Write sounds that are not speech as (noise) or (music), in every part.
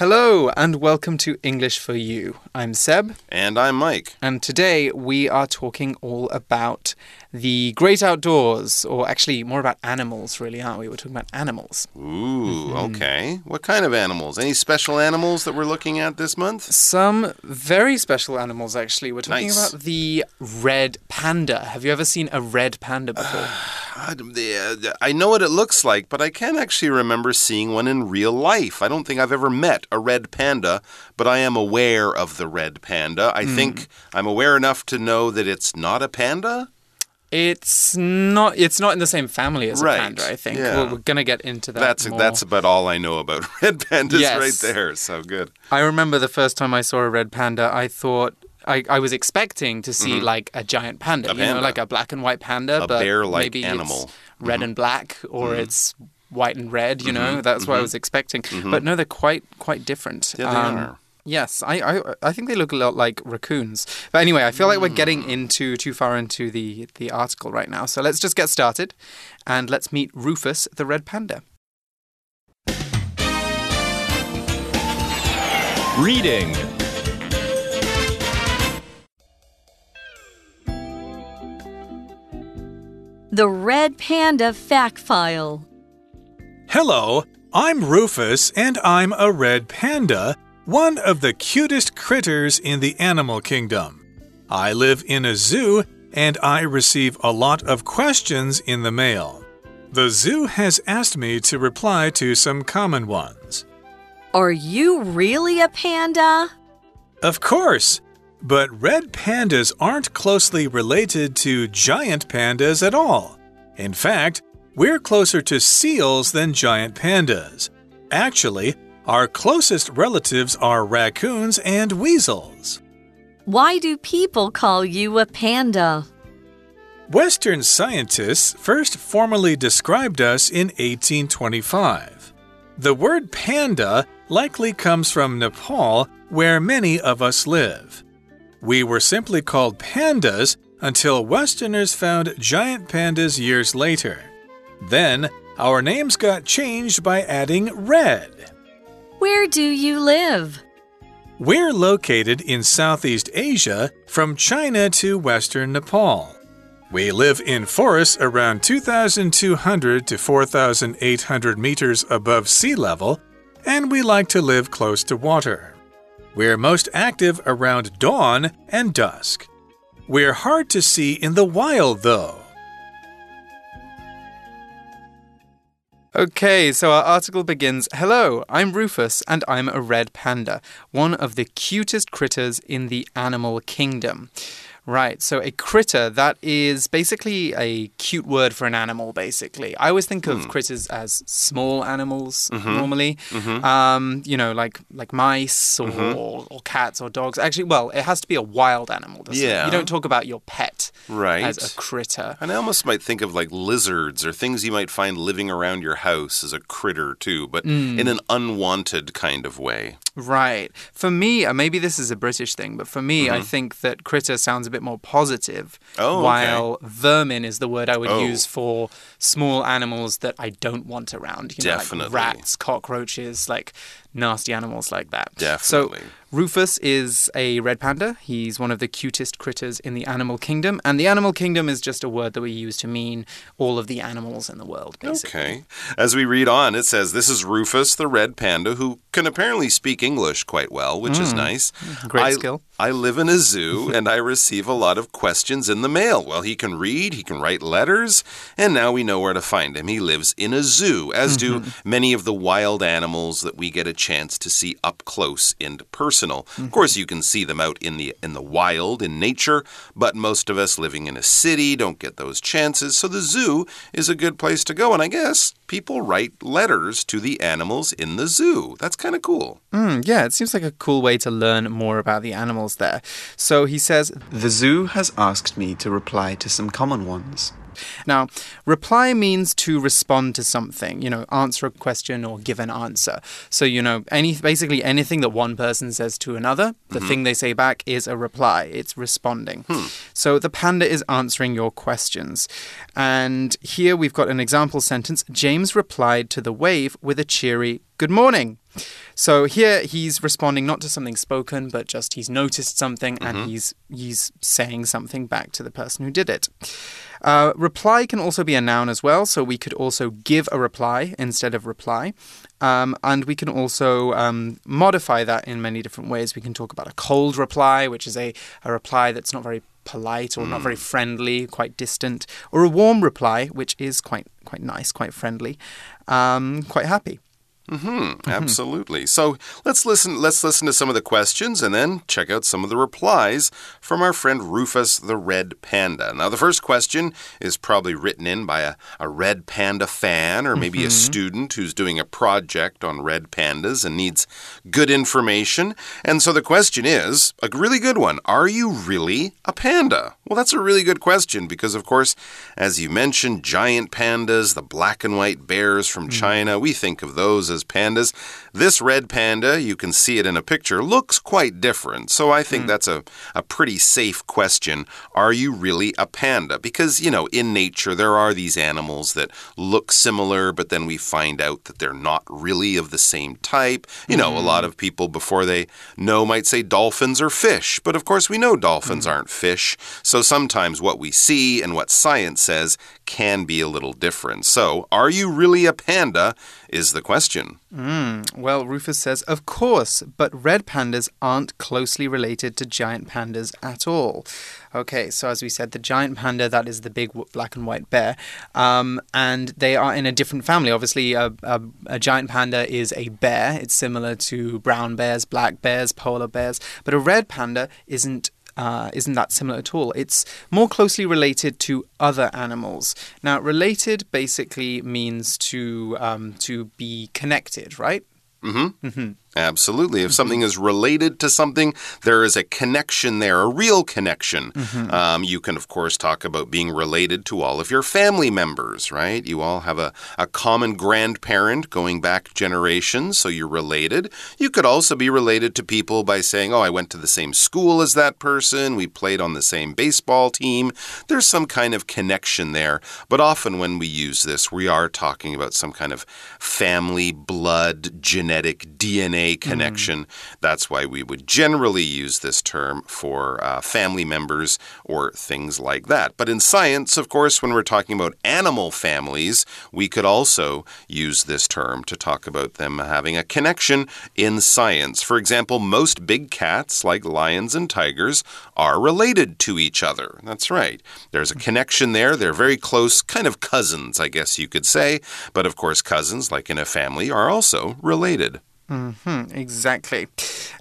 Hello, and welcome to English for You. I'm Seb, And I'm Mike. and today we are talking all about the great outdoors, or actually more about animals, really, aren't we? We're talking about animals. Ooh, okay. What kind of animals? Any special animals that we're looking at this month? Some very special animals, actually. We're talking Nice. about the red panda. Have you ever seen a red panda before? Uh, I know what it looks like, but I can't actually remember seeing one in real life. I don't think I've ever met a red panda, but I am aware of the red panda. I think I'm aware enough to know that it's not a panda. It's not. It's not in the same family as Right, a panda. I think yeah. we're, we're gonna get into that. That's more. that's about all I know about (laughs) red pandas Yes. right there. So good. I remember the first time I saw a red panda, I thought I, I was expecting to see like a giant panda, Mm-hmm. A you know, like a black and white panda, A but bear-like maybe animal. it's red and black or Mm-hmm. it's white and red, you know. That's what I was expecting. But no, they're quite quite different. Yeah, they Um, are. Yes, I, I I think they look a lot like raccoons. But anyway, I feel like we're getting Mm. into too far into the the article right now. So let's just get started and let's meet Rufus the red panda. Reading The Red Panda Fact File. Hello, I'm Rufus and I'm a red panda, one of the cutest critters in the animal kingdom. I live in a zoo and I receive a lot of questions in the mail. The zoo has asked me to reply to some common ones. Are you really a panda? Of course, but red pandas aren't closely related to giant pandas at all. In fact, we're closer to seals than giant pandas. Actually, our closest relatives are raccoons and weasels. Why do people call you a panda? Western scientists first formally described us in 1825. The word panda likely comes from Nepal, where many of us live. We were simply called pandas until Westerners found giant pandas years later. Then, our names got changed by adding red. Where do you live? We're located in Southeast Asia from China to Western Nepal. We live in forests around 2,200 to 4,800 meters above sea level, and we like to live close to water. We're most active around dawn and dusk. We're hard to see in the wild, though. Okay, so our article begins Hello, I'm Rufus, and I'm a red panda, one of the cutest critters in the animal kingdom. Right, so a critter, that is basically a cute word for an animal, basically. I always think of hmm. critters as small animals mm-hmm. normally. Mm-hmm. Um, you know, like like mice or, or, or cats or dogs. Actually, well, it has to be a wild animal, doesn't it? Yeah. You don't talk about your pet Right. as a critter. And I almost might think of like lizards or things you might find living around your house as a critter too, but hmm. in an unwanted kind of way. Right. For me, uh, maybe this is a British thing, but for me, I think that critter sounds a bit more positive. Oh, okay. while vermin is the word I would Oh. use for small animals that I don't want around. You know, Definitely. Like rats, cockroaches, like nasty animals like that. Definitely. So Rufus is a red panda. He's one of the cutest critters in the animal kingdom, and the animal kingdom is just a word that we use to mean all of the animals in the world. Basically. Okay. As we read on, it says this is Rufus the red panda who can apparently speak English quite well, which is mm. nice. Great I, skill. I live in a zoo (laughs) and I receive a lot of questions in the mail. Well, he can read, he can write letters, and now we know where to find him. He lives in a zoo, as do mm-hmm. many of the wild animals that we get a chance to see up close and personal. Of course, you can see them out in the in the wild in nature, but most of us living in a city don't get those chances. So the zoo is a good place to go, and I guess people write letters to the animals in the zoo. That's kind of cool. Mm, yeah, it seems like a cool way to learn more about the animals there. So he says, The zoo has asked me to reply to some common ones. Now, reply means to respond to something, you know, answer a question or give an answer. So, you know, any basically anything that one person says to another, the mm-hmm. thing they say back is a reply. It's responding. Hmm. So the panda is answering your questions. And here we've got an example sentence. James replied to the wave with a cheery good morning. So here he's responding not to something spoken, but just he's noticed something and he's he's saying something back to the person who did it. Uh, reply can also be a noun as well, so we could also give a reply instead of reply. Um, and we can also um, modify that in many different ways. We can talk about a cold reply, which is a, a reply that's not very polite or not very friendly, quite distant, or a warm reply, which is quite quite nice, quite friendly, um, quite happy. Hmm, absolutely. So let's listen. Let's listen to some of the questions and then check out some of the replies from our friend Rufus the Red Panda. Now, the first question is probably written in by a, a red panda fan or maybe a mm-hmm. student who's doing a project on red pandas and needs good information. And so the question is a really good one: Are you really a panda? Well, that's a really good question because, of course, as you mentioned, giant pandas, the black and white bears from mm-hmm. China, we think of those as pandas. This red panda, you can see it in a picture, looks quite different. So I think hmm. that's a, a pretty safe question. Are you really a panda? Because, you know, in nature, there are these animals that look similar, but then we find out that they're not really of the same type. You know, a lot hmm. of people before they know might say dolphins are fish, but of course we know dolphins hmm. aren't fish. So sometimes what we see and what science says can be a little different. So, are you really a panda? Is the question. Well, Rufus says, of course, but red pandas aren't closely related to giant pandas at all. Okay, so as we said, the giant panda, that is the big black and white bear, um, and they are in a different family. Obviously, a, a, a giant panda is a bear, it's similar to brown bears, black bears, polar bears, but a red panda isn't uh, isn't that similar at all. It's more closely related to other animals. Now, related basically means to um, to be connected, right? Absolutely. If something is related to something, there is a connection there, a real connection. Um, you can, of course, talk about being related to all of your family members, right? You all have a, a common grandparent going back generations, so you're related. You could also be related to people by saying, Oh, I went to the same school as that person, we played on the same baseball team. There's some kind of connection there. But often when we use this, we are talking about some kind of family, blood, genetic, DNA connection. That's why we would generally use this term for uh, family members or things like that. But in science, of course, when we're talking about animal families, we could also use this term to talk about them having a connection in science. For example, most big cats, like lions and tigers, are related to each other. That's right. There's a connection there. They're very close, kind of cousins, I guess you could say. But of course, cousins, like in a family, are also related. Hmm, exactly.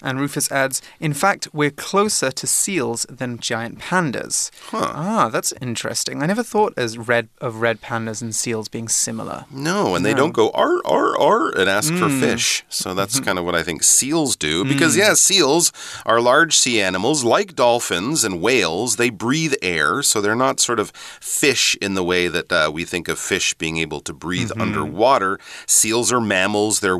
And Rufus adds, in fact, we're closer to seals than giant pandas. Ah, that's interesting. I never thought as red of red pandas and seals being similar. No, and they don't go ar ar ar and ask for fish. So that's kind of what I think seals do. Because yeah, seals are large sea animals like dolphins and whales. They breathe air, so they're not sort of fish in the way that uh, we think of fish being able to breathe underwater. Seals are mammals. They're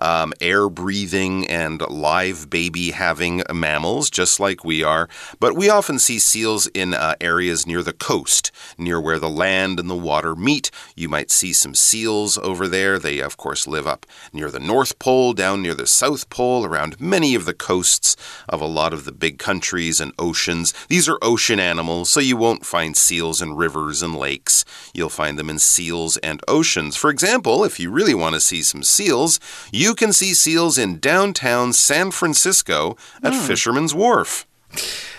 um, air-breathing, and live baby-having mammals, just like we are. But we often see seals in uh, areas near the coast, near where the land and the water meet. You might see some seals over there. They, of course, live up near the North Pole, down near the South Pole, around many of the coasts of a lot of the big countries and oceans. These are ocean animals, so you won't find seals in rivers and lakes. You'll find them in seals and oceans. For example, if you really want to see some seals, you can see seals in downtown San Francisco at Fisherman's Wharf.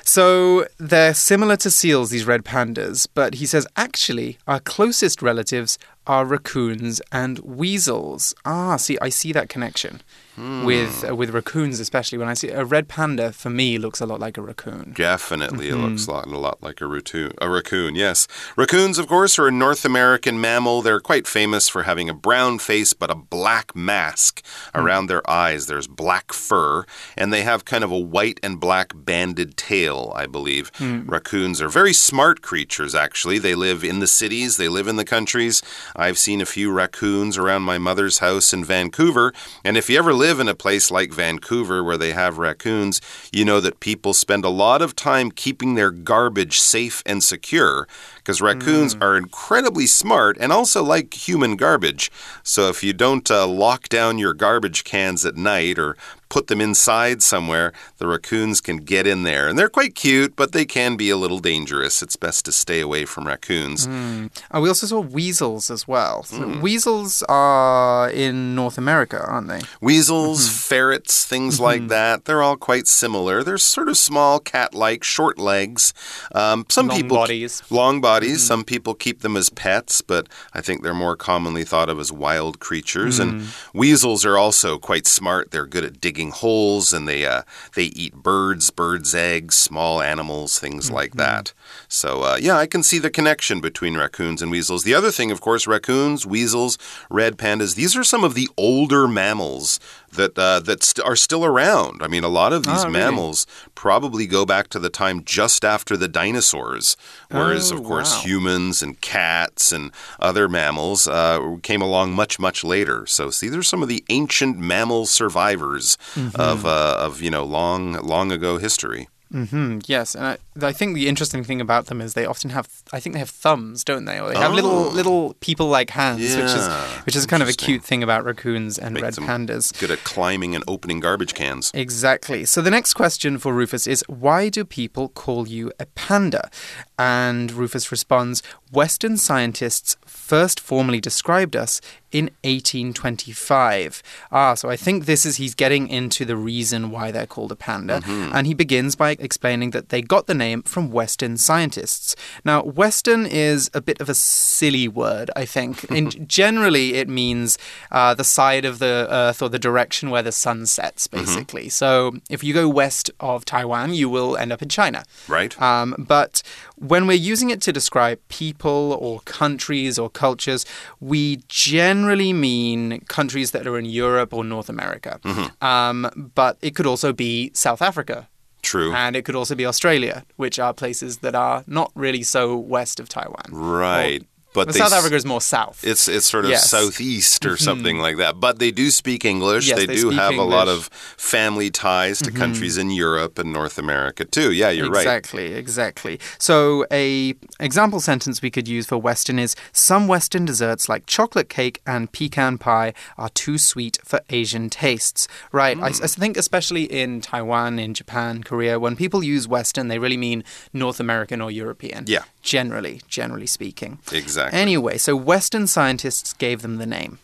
So they're similar to seals, these red pandas, but he says actually our closest relatives are raccoons and weasels. Ah, see, I see that connection Hmm. with uh, with raccoons, especially when I see a red panda. For me, looks a lot like a raccoon. Definitely, it looks a lot, a lot like a raccoon. A raccoon, yes. Raccoons, of course, are a North American mammal. They're quite famous for having a brown face but a black mask hmm. around their eyes. There's black fur, and they have kind of a white and black banded tail, I believe. Hmm. Raccoons are very smart creatures, actually. They live in the cities, they live in the countries. I've seen a few raccoons around my mother's house in Vancouver. And if you ever live in a place like Vancouver where they have raccoons, you know that people spend a lot of time keeping their garbage safe and secure because raccoons are incredibly smart and also like human garbage. So if you don't uh, lock down your garbage cans at night or put them inside somewhere, the raccoons can get in there. And they're quite cute, but they can be a little dangerous. It's best to stay away from raccoons. Uh, we also saw weasels as well. So hmm. Weasels are in North America, aren't they? Weasels, mm-hmm. ferrets, things mm-hmm. like that, they're all quite similar. They're sort of small, cat like, short legs. Um, some Long people. bodies. Long bodies. Mm-hmm. Some people keep them as pets, but I think they're more commonly thought of as wild creatures. And mm. weasels are also quite smart. They're good at digging holes and they, uh, they eat birds, birds' eggs, small animals, things like that. So, uh, yeah, I can see the connection between raccoons and weasels. The other thing, of course, raccoons, weasels, red pandas, these are some of the older mammals that uh, that st are still around. I mean, a lot of these Ah, really? mammals probably go back to the time just after the dinosaurs, whereas, Oh, of course, wow. humans and cats and other mammals uh, came along much, much later. So, see, these are some of the ancient mammal survivors Mm-hmm. of uh, of you know long, long ago history. Hmm, yes, and I, I think the interesting thing about them is they often have, I think they have thumbs, don't they? Or they have little little people-like hands, which is Oh. Which is kind of a cute thing about raccoons and red pandas. Good at climbing and opening garbage cans. Exactly. So the next question for Rufus is why do people call you a panda? And Rufus responds Western scientists first formally described us in 1825. Ah, so I think this is he's getting into the reason why they're called a panda. And he begins by explaining that they got the name from Western scientists. Now, Western is a bit of a silly word, I think. (laughs) In, generally, it means uh, the side of the earth or the direction where the sun sets, basically. So if you go west of Taiwan, you will end up in China. Right? Um, but when we're using it to describe people or countries or cultures, we generally mean countries that are in Europe or North America. Um, but it could also be South Africa. True. And it could also be Australia, which are places that are not really so west of Taiwan. Right. But they South Africa is more south. It's it's sort of Yes. Mm-hmm. southeast or something like that. But they do speak English. Yes, they, they do have a lot Mm-hmm. of family ties to countries in Europe and North America too. Yeah, you're right. exactly, exactly. So a example sentence we could use for Western is some Western desserts like chocolate cake and pecan pie are too sweet for Asian tastes. Right. I, Hmm. I think especially in Taiwan, in Japan, Korea, when people use Western, they really mean North American or European. Yeah. Generally, generally speaking. Exactly. Anyway, so Western scientists gave them the name.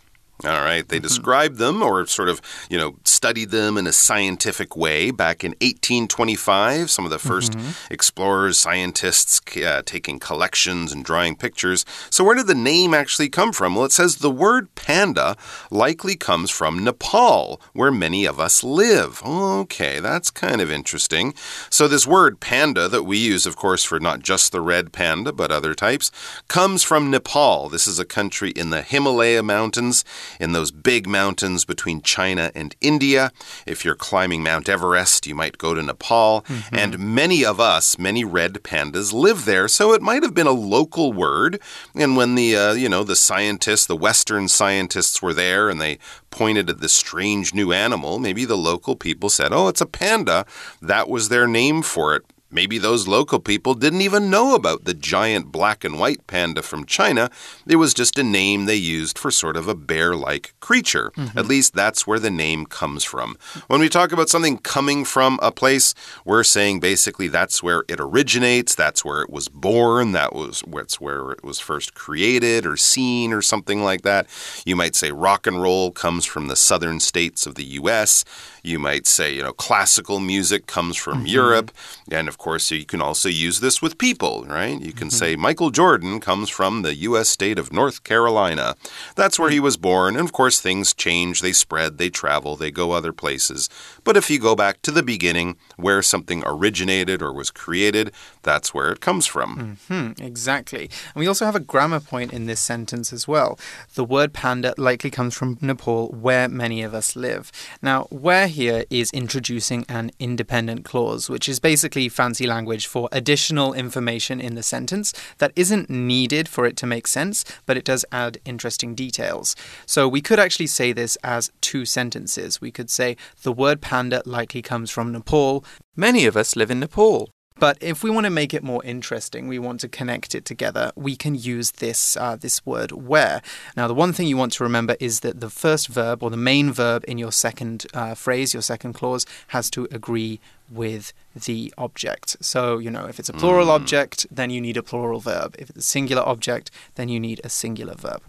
All right. They described them or sort of, you know, studied them in a scientific way back in 1825. Some of the 1st explorers, scientists uh, taking collections and drawing pictures. So, where did the name actually come from? Well, it says the word panda likely comes from Nepal, where many of us live. Okay, that's kind of interesting. So, this word panda that we use, of course, for not just the red panda, but other types, comes from Nepal. This is a country in the Himalaya Mountains, in those big mountains between China and India. If you're climbing Mount Everest, you might go to Nepal. And many of us, many red pandas, live there. So it might have been a local word. And when the, uh, you know, the scientists, the Western scientists were there and they pointed at this strange new animal, maybe the local people said, oh, it's a panda. That was their name for it. Maybe those local people didn't even know about the giant black and white panda from China. It was just a name they used for sort of a bear like creature. Mm-hmm. At least that's where the name comes from. When we talk about something coming from a place, we're saying basically that's where it originates, that's where it was born, that was that's where it was first created or seen or something like that. You might say rock and roll comes from the southern states of the US. You might say, you know, classical music comes from mm-hmm. Europe. And of course, you can also use this with people, right? You can say Michael Jordan comes from the U.S. state of North Carolina. That's where he was born. And of course, things change, they spread, they travel, they go other places. But if you go back to the beginning, where something originated or was created, that's where it comes from. Hmm, exactly. And we also have a grammar point in this sentence as well. The word panda likely comes from Nepal, where many of us live. Now, where here is introducing an independent clause, which is basically language for additional information in the sentence that isn't needed for it to make sense, but it does add interesting details. So we could actually say this as two sentences. We could say the word panda likely comes from Nepal. Many of us live in Nepal. But if we want to make it more interesting, we want to connect it together, we can use this, uh, this word where. Now, the one thing you want to remember is that the first verb or the main verb in your second uh, phrase, your second clause, has to agree with the object. So, you know, if it's a plural object, then you need a plural verb. If it's a singular object, then you need a singular verb.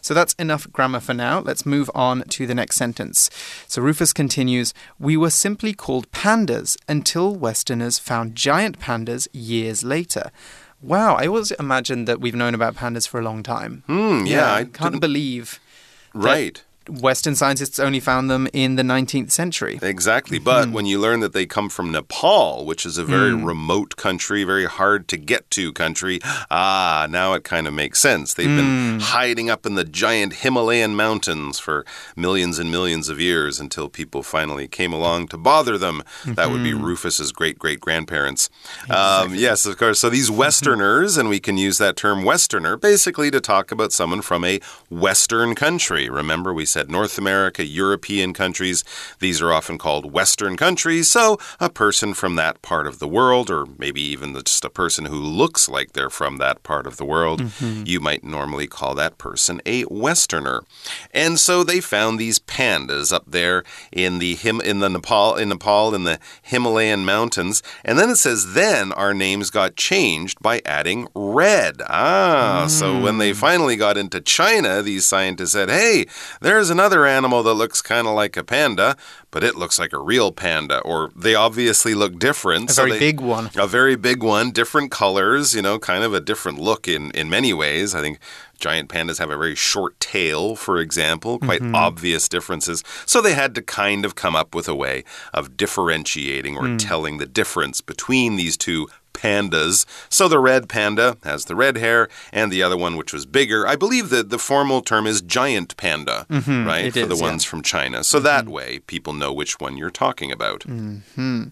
So that's enough grammar for now. Let's move on to the next sentence. So Rufus continues We were simply called pandas until Westerners found giant pandas years later. Wow, I always imagined that we've known about pandas for a long time. Hmm, yeah, I can't believe Right. Western scientists only found them in the 19th century. Exactly. But when you learn that they come from Nepal, which is a very remote country, very hard to get to country, ah, now it kind of makes sense. They've been hiding up in the giant Himalayan mountains for millions and millions of years until people finally came along to bother them. That would be Rufus's great great grandparents. Um, yes, of course. So these (laughs) Westerners, and we can use that term Westerner basically to talk about someone from a Western country. Remember, we said North America, European countries. These are often called Western countries. So, a person from that part of the world, or maybe even just a person who looks like they're from that part of the world, you might normally call that person a Westerner. And so they found these pandas up there in the Him in the Nepal in Nepal in the Himalayan mountains. And then it says then our names got changed by adding red. Ah, so when they finally got into China, these scientists said, "Hey, there's another animal that looks kind of like a panda, but it looks like a real panda." Or they obviously look different. A so very they- big one. a very big one, different colors, you know, kind of a different look in, in many ways. I think giant pandas have a very short tail, for example, quite mm-hmm. obvious differences. So they had to kind of come up with a way of differentiating or hmm. telling the difference between these two pandas. So the red panda has the red hair, and the other one, which was bigger, I believe that the formal term is giant panda, mm-hmm, right? it For the is, yeah. ones from China. So that mm-hmm. way, people know which one you're talking about. Mm-hmm.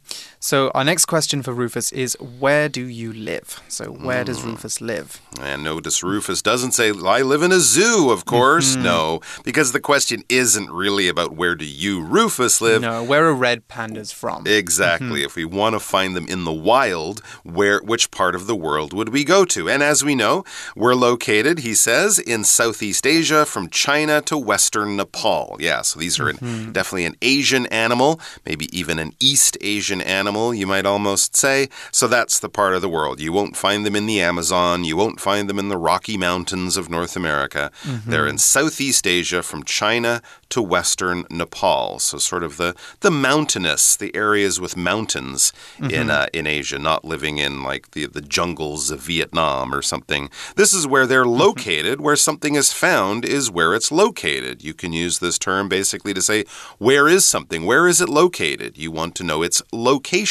So our next question for Rufus is where do you live? So where does hmm. Rufus live? And notice Rufus doesn't say, I live in a zoo, of course. Mm-hmm. No, because the question isn't really about where do you, Rufus, live. No, where are red pandas from? Exactly. Mm-hmm. If we want to find them in the wild, where which part of the world would we go to? And as we know, we're located, he says, in Southeast Asia from China to western Nepal. Yeah, so these are an, mm-hmm. definitely an Asian animal, maybe even an East Asian animal, you might almost say. So that's the part of the world. You won't find them in the Amazon, you won't find them in the Rocky Mountains of North America. Mm-hmm. They're in Southeast Asia from China to western Nepal. So sort of the the mountainous, the areas with mountains in mm-hmm. uh, in Asia, not living in like the the jungles of Vietnam or something. This is where they're mm-hmm. located. Where something is found is where it's located. You can use this term basically to say where is something? Where is it located? You want to know its location,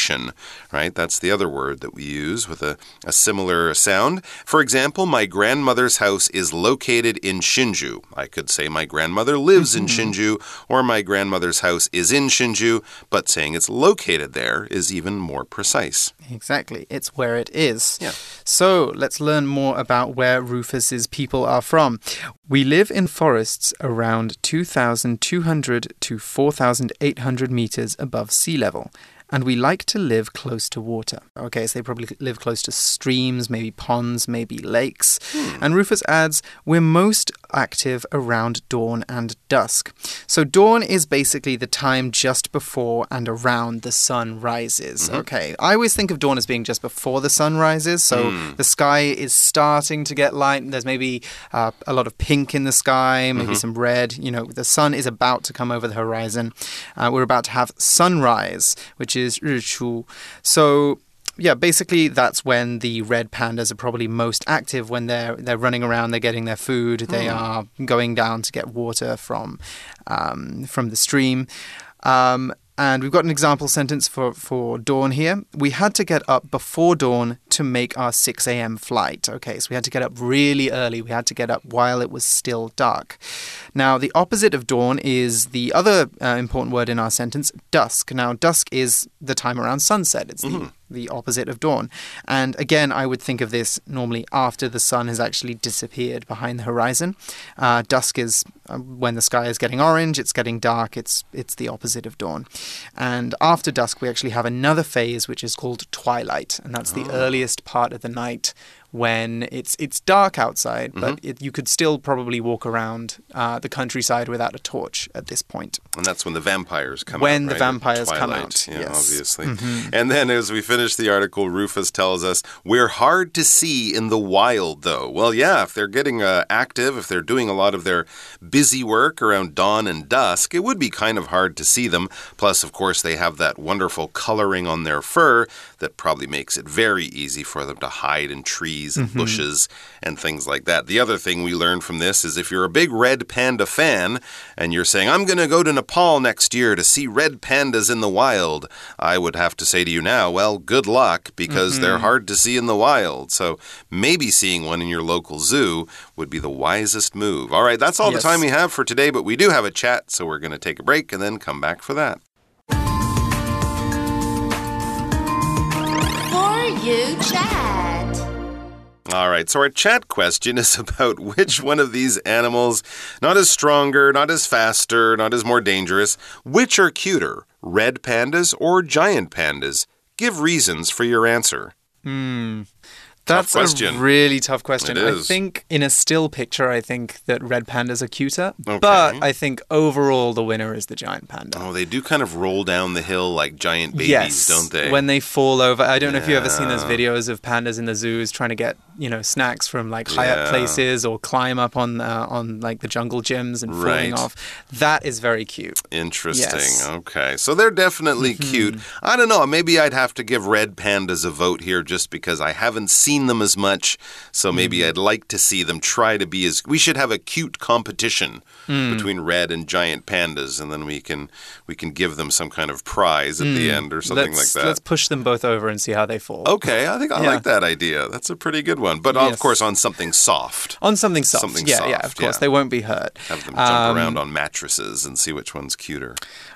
right? That's the other word that we use with a, a similar sound. For example, my grandmother's house is located in Hsinchu. I could say my grandmother lives in mm-hmm. Hsinchu, or my grandmother's house is in Hsinchu, but saying it's located there is even more precise. Exactly. It's where it is. Yeah. So let's learn more about where Rufus's people are from. We live in forests around 2,200 to 4,800 meters above sea level. And we like to live close to water. Okay, so they probably live close to streams, maybe ponds, maybe lakes. Hmm. And Rufus adds, We're most active around dawn and dusk. So dawn is basically the time just before and around the sun rises. Okay, I always think of dawn as being just before the sun rises. So the sky is starting to get light. There's maybe uh, a lot of pink in the sky, maybe some red. You know, the sun is about to come over the horizon. Uh, we're about to have sunrise, which is 日出. So yeah, basically that's when the red pandas are probably most active when they're they're running around, they're getting their food, they are going down to get water from um, from the stream. Um, and we've got an example sentence for, for dawn here. We had to get up before dawn to make our 6 a.m. flight. Okay, so we had to get up really early. We had to get up while it was still dark. Now, the opposite of dawn is the other uh, important word in our sentence, dusk. Now, dusk is the time around sunset. It's the, the opposite of dawn. And again, I would think of this normally after the sun has actually disappeared behind the horizon. Uh, dusk is uh, when the sky is getting orange, it's getting dark, it's, it's the opposite of dawn. And after dusk, we actually have another phase which is called twilight, and that's the earliest part of the night when it's it's dark outside, but it, you could still probably walk around uh, the countryside without a torch at this point. And that's when the vampires come out. When out. the right? vampires come out, Yeah, yes. obviously. And then as we finish the article, Rufus tells us we're hard to see in the wild, though. Well, yeah, if they're getting uh, active, if they're doing a lot of their busy work around dawn and dusk, it would be kind of hard to see them. Plus, of course, they have that wonderful coloring on their fur that probably makes it very easy for them to hide in trees and mm-hmm. bushes and things like that. The other thing we learned from this is if you're a big red panda fan and you're saying, I'm going to go to Nepal next year to see red pandas in the wild, I would have to say to you now, well, good luck because they're mm-hmm. hard to see in the wild. So maybe seeing one in your local zoo would be the wisest move. All right, that's all Yes. the time we have for today, but we do have a chat, so we're going to take a break and then come back for that. You chat. All right, so our chat question is (laughs) about which one of these animals, not as stronger, not as faster, not as more dangerous, which are cuter, red pandas or giant pandas? Give reasons for your answer. Hmm. That's a really tough question. I think in a still picture, I think that red pandas are cuter, Okay. but I think overall the winner is the giant panda. Oh, they do kind of roll down the hill like giant babies, yes, don't they? When they fall over, I don't know if you've ever seen those videos of pandas in the zoos trying to get you know snacks from like high Yeah. up places or climb up on uh, on like the jungle gyms and falling Right. off. That is very cute. Interesting. Yes. Okay. So they're definitely cute. I don't know. Maybe I'd have to give red pandas a vote here just because I haven't seen them as much. So maybe Mm-hmm. I'd like to see them try to be as. We should have a cute competition Mm. between red and giant pandas, and then we can we can give them some kind of prize at the end or something Mm. let's, like that. Let's push them both over and see how they fall. Okay, I think I Yeah. like that idea. That's a pretty good one. But of course, on something soft. On something soft. Something yeah, yeah, of course. yeah. They won't be hurt. Have them jump Um, around on mattresses and see which one's cuter.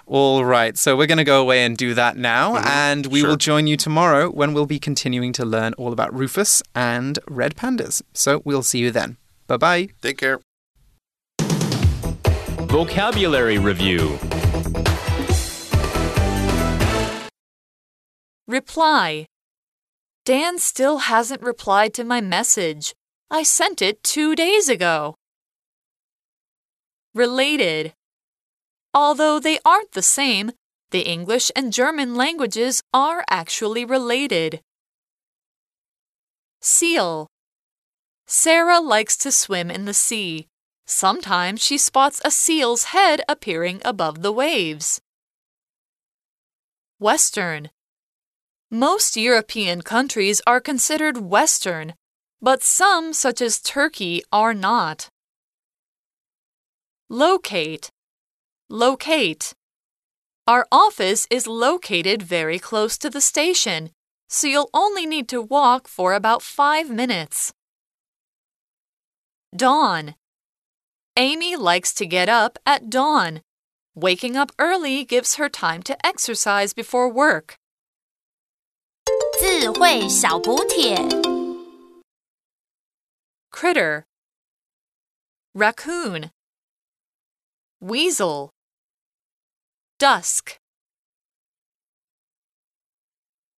All right, so we're going to go away and do that now, mm-hmm. and we Sure. will join you tomorrow when we'll be continuing to learn all about Rufus and red pandas. So we'll see you then. Bye bye. Take care. Vocabulary Review Reply. Dan still hasn't replied to my message. I sent it two days ago. Related. Although they aren't the same, the English and German languages are actually related. Seal. Sarah likes to swim in the sea. Sometimes she spots a seal's head appearing above the waves. Western. Most European countries are considered Western, but some, such as Turkey, are not. Locate. Locate. Our office is located very close to the station, so you'll only need to walk for about five minutes. Dawn. Amy likes to get up at dawn. Waking up early gives her time to exercise before work. 智慧小补帖。 Critter. Raccoon. Weasel. Dusk.